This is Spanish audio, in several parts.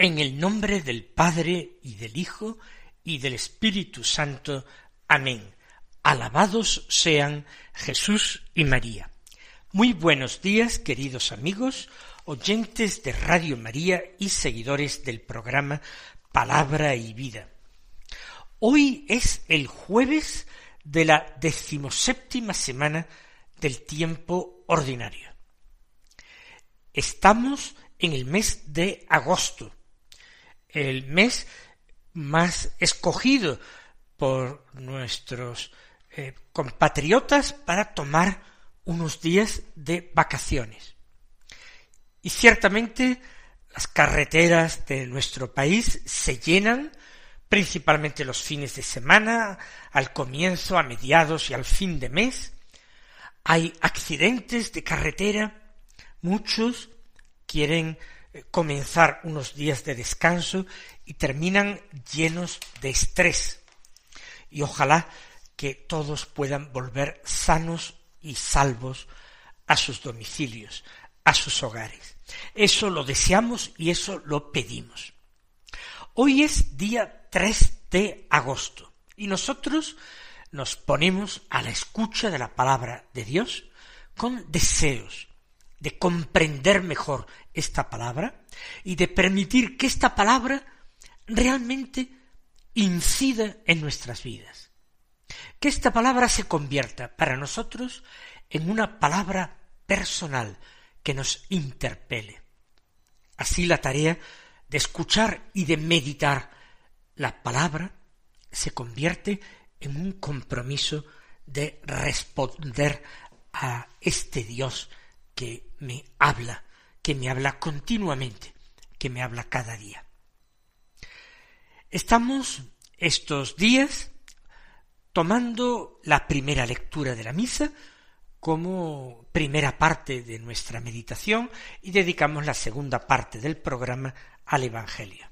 En el nombre del Padre y del Hijo y del Espíritu Santo. Amén. Alabados sean Jesús y María. Muy buenos días, queridos amigos, oyentes de Radio María y seguidores del programa Palabra y Vida. Hoy es el jueves de la decimoséptima semana del tiempo ordinario. Estamos en el mes de agosto, el mes más escogido por nuestros eh, compatriotas para tomar unos días de vacaciones. Y ciertamente las carreteras de nuestro país se llenan principalmente los fines de semana, al comienzo, a mediados y al fin de mes. Hay accidentes de carretera, muchos quieren comenzar unos días de descanso y terminan llenos de estrés. Y ojalá que todos puedan volver sanos y salvos a sus domicilios, a sus hogares. Eso lo deseamos y eso lo pedimos. Hoy es día 3 de agosto y nosotros nos ponemos a la escucha de la palabra de Dios con deseos de comprender mejor esta palabra y de permitir que esta palabra realmente incida en nuestras vidas. Que esta palabra se convierta para nosotros en una palabra personal que nos interpele. Así la tarea de escuchar y de meditar la palabra se convierte en un compromiso de responder a este Dios que me habla, que me habla continuamente, que me habla cada día. Estamos estos días tomando la primera lectura de la misa como primera parte de nuestra meditación y dedicamos la segunda parte del programa al Evangelio.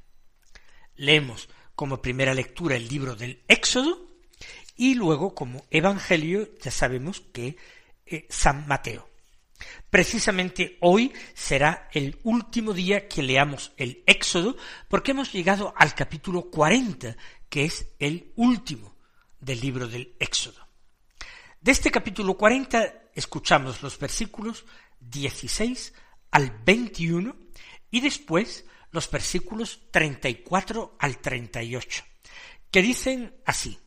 Leemos como primera lectura el libro del Éxodo y luego como Evangelio ya sabemos que eh, San Mateo. Precisamente hoy será el último día que leamos el Éxodo, porque hemos llegado al capítulo cuarenta, que es el último del libro del Éxodo. De este capítulo cuarenta escuchamos los versículos dieciséis al veintiuno y después los versículos treinta y cuatro al treinta y ocho, que dicen así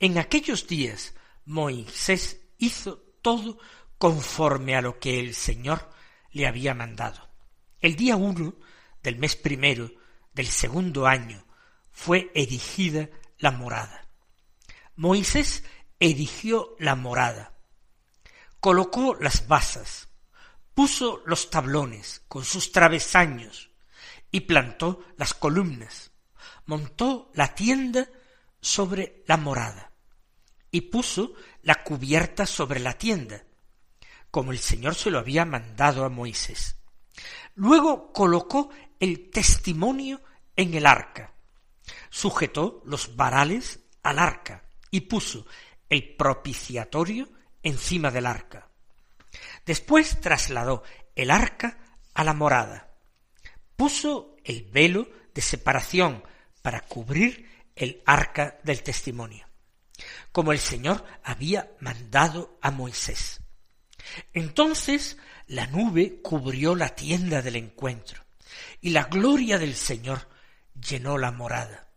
En aquellos días Moisés hizo todo conforme a lo que el Señor le había mandado. El día uno del mes primero del segundo año fue erigida la morada. Moisés erigió la morada, colocó las basas, puso los tablones con sus travesaños y plantó las columnas, montó la tienda sobre la morada y puso la cubierta sobre la tienda como el Señor se lo había mandado a Moisés. Luego colocó el testimonio en el arca, sujetó los varales al arca y puso el propiciatorio encima del arca. Después trasladó el arca a la morada, puso el velo de separación para cubrir el arca del testimonio, como el Señor había mandado a Moisés. Entonces la nube cubrió la tienda del encuentro, y la gloria del Señor llenó la morada.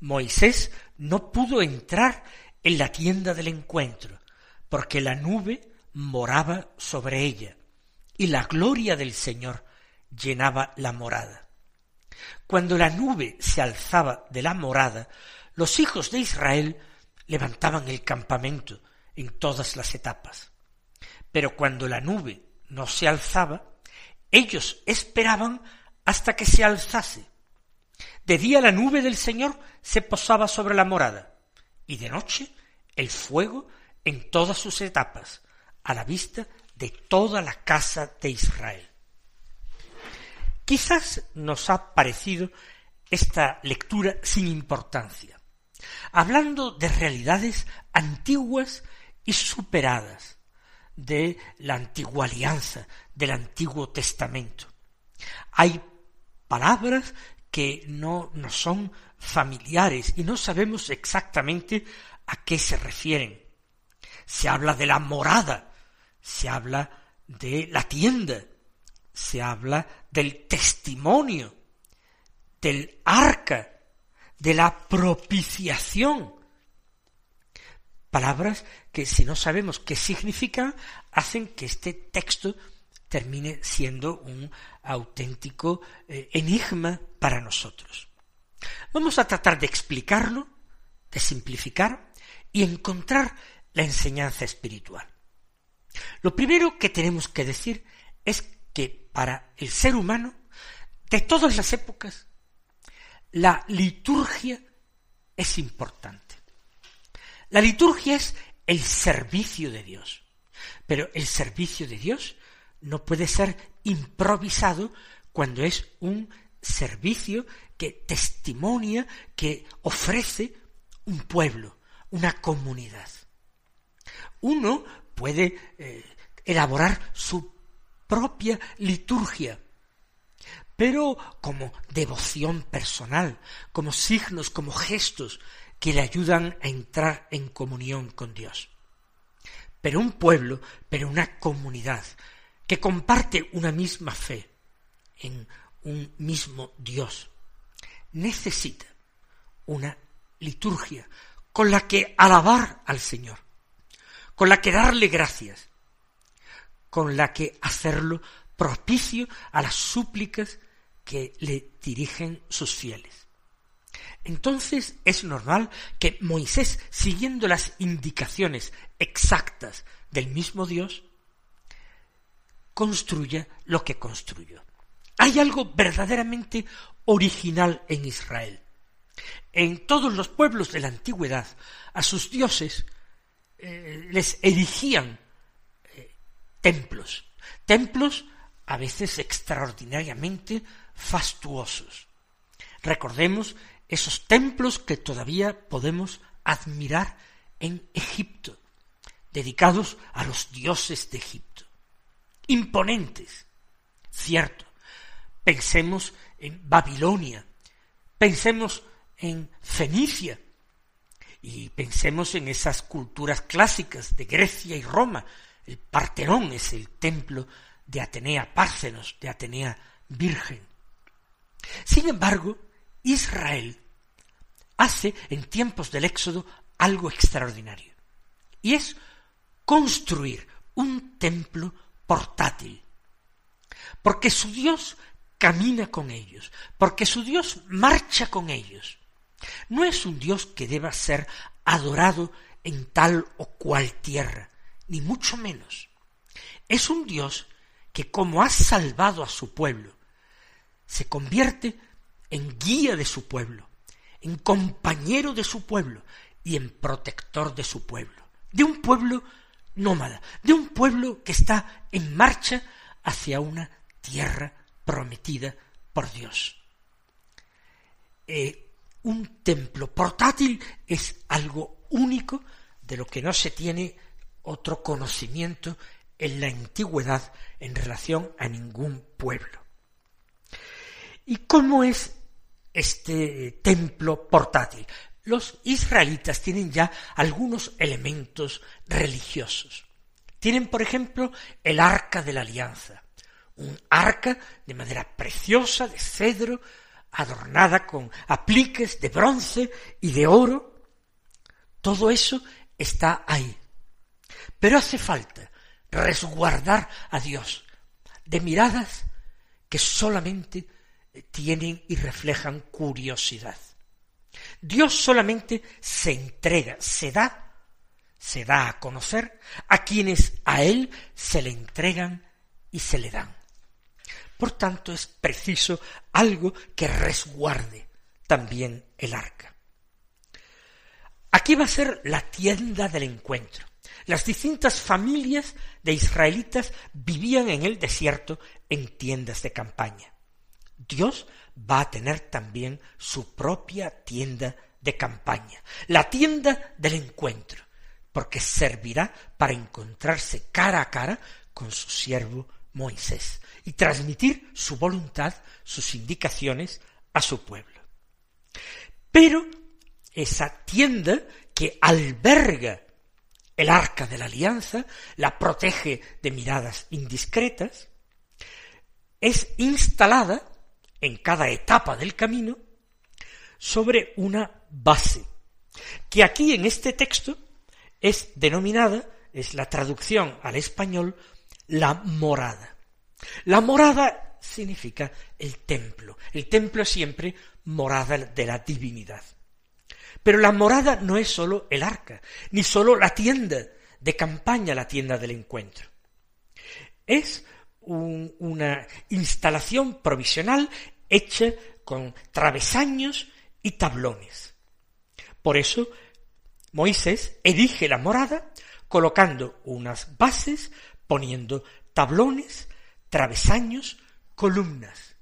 Moisés no pudo entrar en la tienda del encuentro, porque la nube moraba sobre ella, y la gloria del Señor llenaba la morada. Cuando la nube se alzaba de la morada, los hijos de Israel levantaban el campamento en todas las etapas. Pero cuando la nube no se alzaba, ellos esperaban hasta que se alzase. De día la nube del Señor se posaba sobre la morada, y de noche el fuego en todas sus etapas, a la vista de toda la casa de Israel. Quizás nos ha parecido esta lectura sin importancia, hablando de realidades antiguas y superadas, de la antigua alianza, del Antiguo Testamento. Hay palabras que no nos son familiares y no sabemos exactamente a qué se refieren. Se habla de la morada, se habla de la tienda, se habla del testimonio, del arca, de la propiciación. Palabras que si no sabemos qué significan, hacen que este texto termine siendo un auténtico eh, enigma para nosotros. Vamos a tratar de explicarlo, de simplificar y encontrar la enseñanza espiritual. Lo primero que tenemos que decir es que para el ser humano, de todas las épocas, la liturgia es importante. La liturgia es el servicio de Dios. Pero el servicio de Dios no puede ser improvisado cuando es un servicio que testimonia, que ofrece un pueblo, una comunidad. Uno puede eh, elaborar su propia liturgia, pero como devoción personal, como signos, como gestos que le ayudan a entrar en comunión con Dios. Pero un pueblo, pero una comunidad que comparte una misma fe en un mismo Dios, necesita una liturgia con la que alabar al Señor, con la que darle gracias, con la que hacerlo propicio a las súplicas que le dirigen sus fieles. Entonces es normal que Moisés, siguiendo las indicaciones exactas del mismo Dios, construya lo que construyó. Hay algo verdaderamente original en Israel. En todos los pueblos de la antigüedad, a sus dioses eh, les erigían templos, templos a veces extraordinariamente fastuosos. Recordemos esos templos que todavía podemos admirar en Egipto, dedicados a los dioses de Egipto. Imponentes, cierto. Pensemos en Babilonia, pensemos en Fenicia, y pensemos en esas culturas clásicas de Grecia y Roma, el Partenón es el templo de Atenea Párcenos, de Atenea Virgen. Sin embargo, Israel hace en tiempos del Éxodo algo extraordinario, y es construir un templo portátil, porque su Dios camina con ellos, porque su Dios marcha con ellos. No es un Dios que deba ser adorado en tal o cual tierra, ni mucho menos. Es un Dios que como ha salvado a su pueblo, se convierte en guía de su pueblo, en compañero de su pueblo y en protector de su pueblo, de un pueblo nómada, de un pueblo que está en marcha hacia una tierra prometida por Dios. Eh, un templo portátil es algo único de lo que no se tiene otro conocimiento en la antigüedad en relación a ningún pueblo. ¿Y cómo es este templo portátil? Los israelitas tienen ya algunos elementos religiosos. Tienen, por ejemplo, el arca de la alianza, un arca de madera preciosa, de cedro, adornada con apliques de bronce y de oro. Todo eso está ahí. Pero hace falta resguardar a Dios, de miradas que solamente tienen y reflejan curiosidad. Dios solamente se entrega, se da, se da a conocer a quienes a Él se le entregan y se le dan. Por tanto, es preciso algo que resguarde también el arca. Aquí va a ser la tienda del encuentro. Las distintas familias de israelitas vivían en el desierto en tiendas de campaña. Dios va a tener también su propia tienda de campaña, la tienda del encuentro, porque servirá para encontrarse cara a cara con su siervo Moisés y transmitir su voluntad, sus indicaciones a su pueblo. Pero esa tienda que alberga el arca de la alianza, la protege de miradas indiscretas, es instalada en cada etapa del camino sobre una base, que aquí en este texto es denominada, es la traducción al español, la morada. La morada significa el templo. El templo es siempre morada de la divinidad. Pero la morada no es sólo el arca, ni sólo la tienda de campaña, la tienda del encuentro. Es una instalación provisional hecha con travesaños y tablones. Por eso Moisés erige la morada colocando unas bases, poniendo tablones, travesaños, columnas,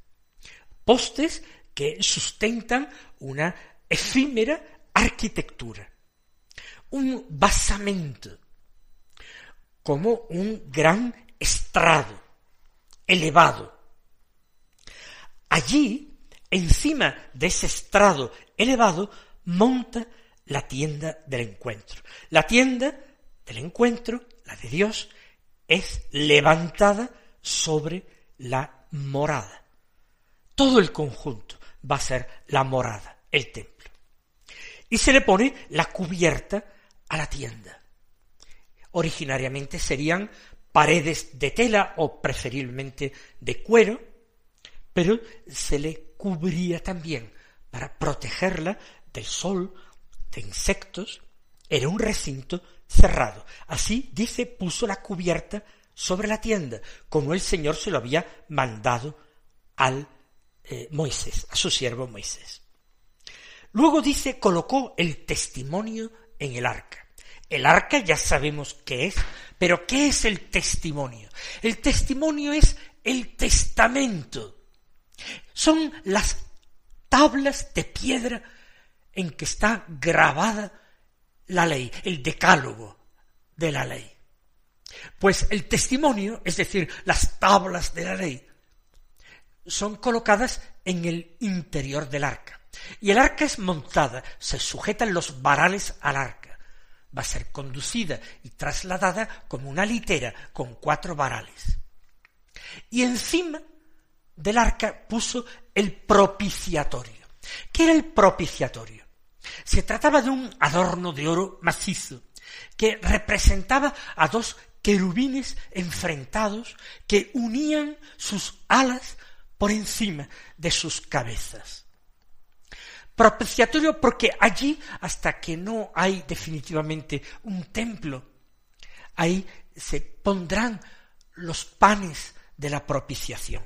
postes que sustentan una efímera arquitectura, un basamento, como un gran estrado elevado. Allí, encima de ese estrado elevado, monta la tienda del encuentro. La tienda del encuentro, la de Dios, es levantada sobre la morada. Todo el conjunto va a ser la morada, el templo y se le pone la cubierta a la tienda. Originariamente serían paredes de tela o preferiblemente de cuero, pero se le cubría también para protegerla del sol, de insectos. Era un recinto cerrado. Así, dice, puso la cubierta sobre la tienda, como el Señor se lo había mandado al eh, Moisés, a su siervo Moisés. Luego dice, colocó el testimonio en el arca. El arca ya sabemos qué es, pero ¿qué es el testimonio? El testimonio es el testamento. Son las tablas de piedra en que está grabada la ley, el decálogo de la ley. Pues el testimonio, es decir, las tablas de la ley, son colocadas en el interior del arca. Y el arca es montada, se sujetan los varales al arca. Va a ser conducida y trasladada como una litera con cuatro varales. Y encima del arca puso el propiciatorio. ¿Qué era el propiciatorio? Se trataba de un adorno de oro macizo que representaba a dos querubines enfrentados que unían sus alas por encima de sus cabezas propiciatorio porque allí, hasta que no hay definitivamente un templo, ahí se pondrán los panes de la propiciación.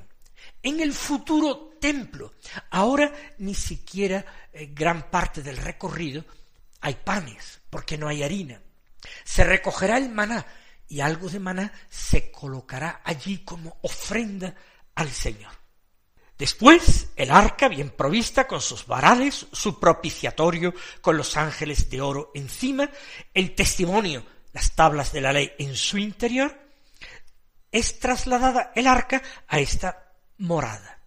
En el futuro templo, ahora ni siquiera eh, gran parte del recorrido hay panes, porque no hay harina. Se recogerá el maná y algo de maná se colocará allí como ofrenda al Señor. Después, el arca bien provista con sus varales, su propiciatorio con los ángeles de oro encima, el testimonio, las tablas de la ley en su interior, es trasladada el arca a esta morada.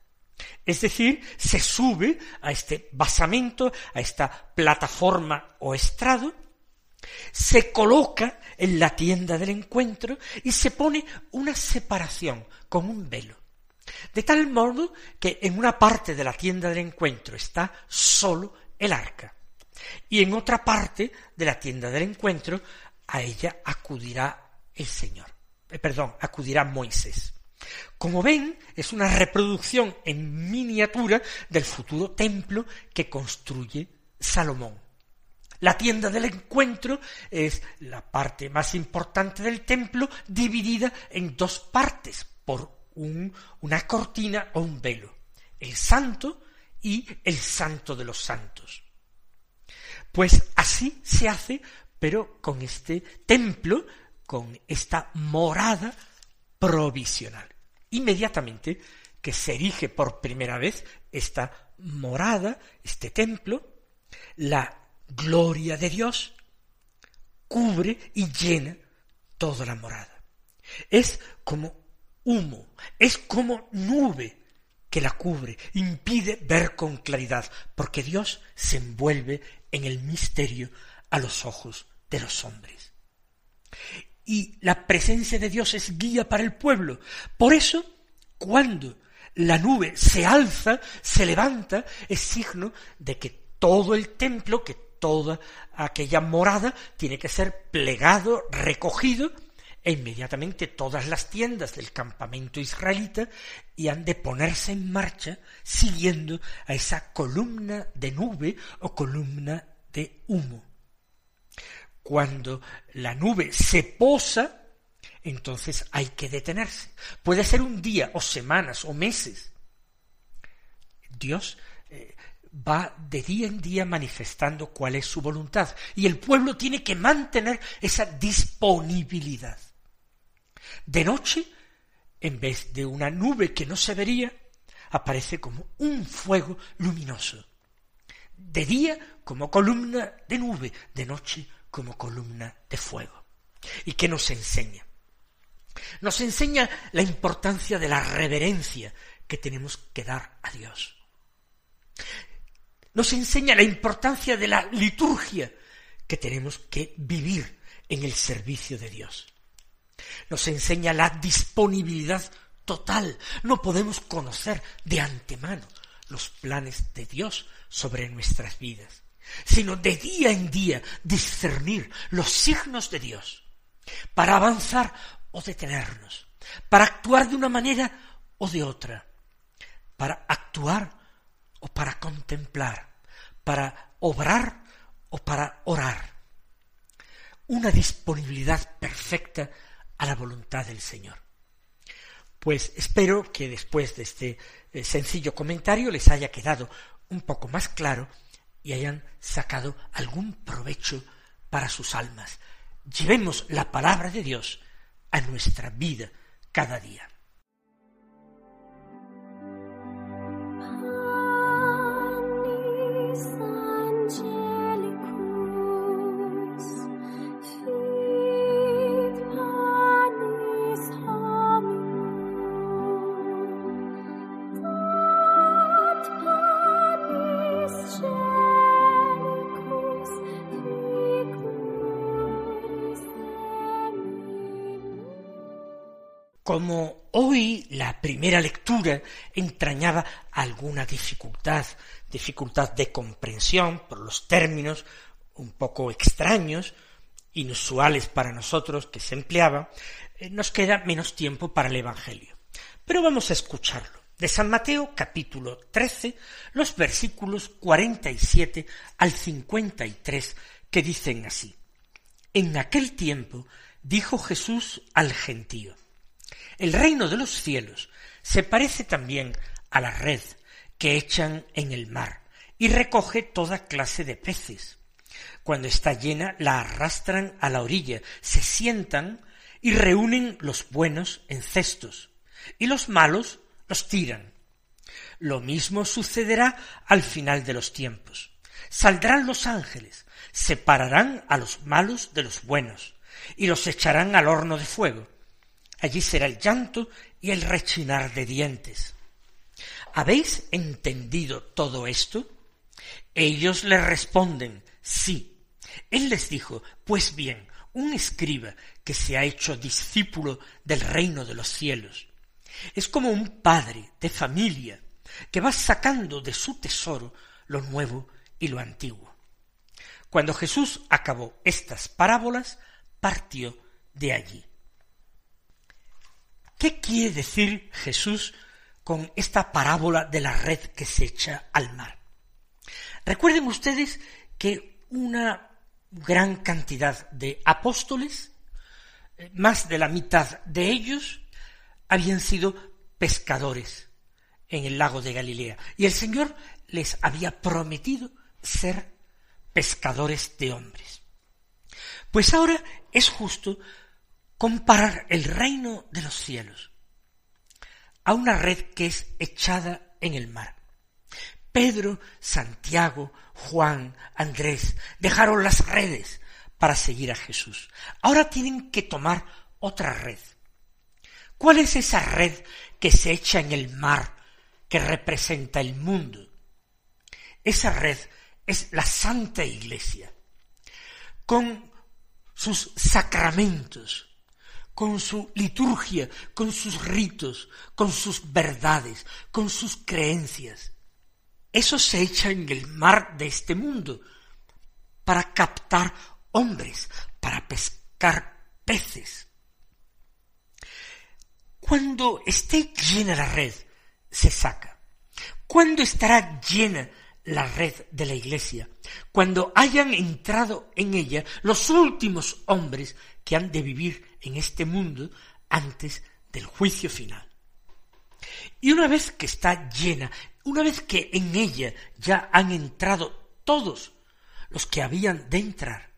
Es decir, se sube a este basamento, a esta plataforma o estrado, se coloca en la tienda del encuentro y se pone una separación con un velo. De tal modo que en una parte de la tienda del encuentro está solo el arca, y en otra parte de la tienda del encuentro a ella acudirá el Señor, eh, perdón, acudirá Moisés. Como ven, es una reproducción en miniatura del futuro templo que construye Salomón. La tienda del encuentro es la parte más importante del templo dividida en dos partes por una cortina o un velo. El santo y el santo de los santos. Pues así se hace, pero con este templo, con esta morada provisional. Inmediatamente que se erige por primera vez esta morada, este templo, la gloria de Dios cubre y llena toda la morada. Es como humo, es como nube que la cubre, impide ver con claridad, porque Dios se envuelve en el misterio a los ojos de los hombres. Y la presencia de Dios es guía para el pueblo. Por eso, cuando la nube se alza, se levanta, es signo de que todo el templo, que toda aquella morada tiene que ser plegado, recogido, e inmediatamente todas las tiendas del campamento israelita y han de ponerse en marcha siguiendo a esa columna de nube o columna de humo. Cuando la nube se posa, entonces hay que detenerse. Puede ser un día o semanas o meses. Dios eh, va de día en día manifestando cuál es su voluntad y el pueblo tiene que mantener esa disponibilidad. De noche, en vez de una nube que no se vería, aparece como un fuego luminoso. De día como columna de nube, de noche como columna de fuego. ¿Y qué nos enseña? Nos enseña la importancia de la reverencia que tenemos que dar a Dios nos enseña la importancia de la liturgia que tenemos que vivir en el servicio de Dios. Nos enseña la disponibilidad total. No podemos conocer de antemano los planes de Dios sobre nuestras vidas, sino de día en día discernir los signos de Dios para avanzar o detenernos, para actuar de una manera o de otra, para actuar o para contemplar, para obrar o para orar. Una disponibilidad perfecta a la voluntad del Señor. Pues espero que después de este eh, sencillo comentario les haya quedado un poco más claro y hayan sacado algún provecho para sus almas. Llevemos la palabra de Dios a nuestra vida cada día. Como hoy la primera lectura entrañaba alguna dificultad, dificultad de comprensión por los términos un poco extraños, inusuales para nosotros que se empleaba, eh, nos queda menos tiempo para el Evangelio. Pero vamos a escucharlo. De San Mateo capítulo 13, los versículos 47 al 53 que dicen así. En aquel tiempo dijo Jesús al gentío, el reino de los cielos se parece también a la red que echan en el mar y recoge toda clase de peces. Cuando está llena la arrastran a la orilla, se sientan y reúnen los buenos en cestos y los malos los tiran. Lo mismo sucederá al final de los tiempos. Saldrán los ángeles, separarán a los malos de los buenos y los echarán al horno de fuego Allí será el llanto y el rechinar de dientes. ¿Habéis entendido todo esto? Ellos le responden, sí. Él les dijo, pues bien, un escriba que se ha hecho discípulo del reino de los cielos. Es como un padre de familia que va sacando de su tesoro lo nuevo y lo antiguo. Cuando Jesús acabó estas parábolas, partió de allí. ¿Qué quiere decir Jesús con esta parábola de la red que se echa al mar? Recuerden ustedes que una gran cantidad de apóstoles, eh, más de la mitad de ellos, habían sido pescadores en el lago de Galilea. Y el Señor les había prometido ser pescadores de hombres. Pues ahora es justo comparar el reino de los cielos a una red que es echada en el mar. Pedro, Santiago, Juan, Andrés dejaron las redes para seguir a Jesús. Ahora tienen que tomar otra red. ¿Cuál es esa red que se echa en el mar que representa el mundo? Esa red es la Santa Iglesia, con sus sacramentos, con su liturgia, con sus ritos, con sus verdades, con sus creencias. Eso se echa en el mar de este mundo para captar hombres, para pescar peces. Cuando esté llena la red, se saca. Cuando estará llena la red de la iglesia? Cuando hayan entrado en ella los últimos hombres que han de vivir en este mundo antes del juicio final. Y una vez que está llena una vez que en ella ya han entrado todos los que habían de entrar,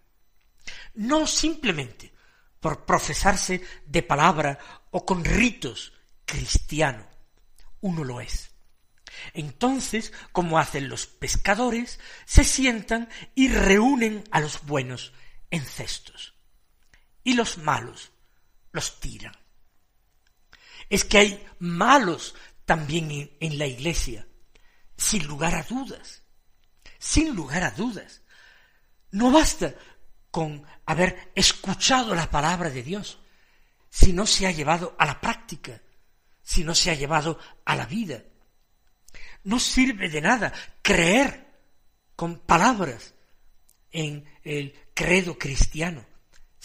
no simplemente por profesarse de palabra o con ritos cristianos, uno lo es. Entonces, como hacen los pescadores, se sientan y reúnen a los buenos en cestos, y los malos los tiran. Es que hay malos también en, la iglesia, sin lugar a dudas, sin lugar a dudas. No basta con haber escuchado la palabra de Dios, si no se ha llevado a la práctica, si no se ha llevado a la vida. No sirve de nada creer con palabras en el credo cristiano,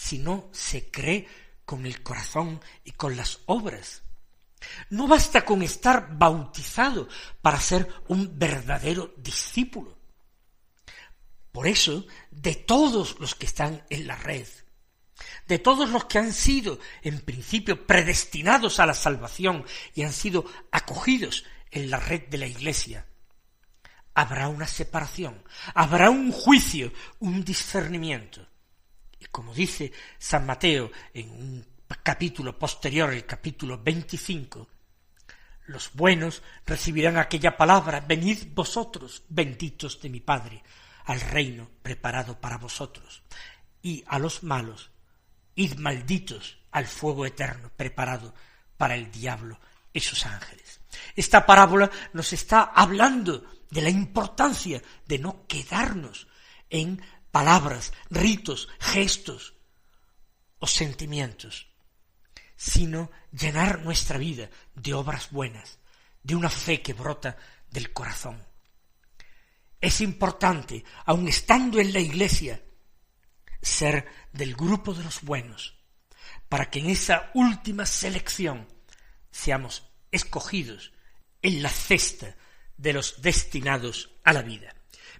si no se cree con el corazón y con las obras. No basta con estar bautizado para ser un verdadero discípulo. Por eso, de todos los que están en la red, de todos los que han sido en principio predestinados a la salvación y han sido acogidos en la red de la Iglesia, habrá una separación, habrá un juicio, un discernimiento. Como dice San Mateo en un capítulo posterior, el capítulo 25, los buenos recibirán aquella palabra, venid vosotros, benditos de mi Padre, al reino preparado para vosotros, y a los malos, id malditos al fuego eterno preparado para el diablo y sus ángeles. Esta parábola nos está hablando de la importancia de no quedarnos en palabras, ritos, gestos o sentimientos, sino llenar nuestra vida de obras buenas, de una fe que brota del corazón. Es importante, aun estando en la iglesia, ser del grupo de los buenos, para que en esa última selección seamos escogidos en la cesta de los destinados a la vida.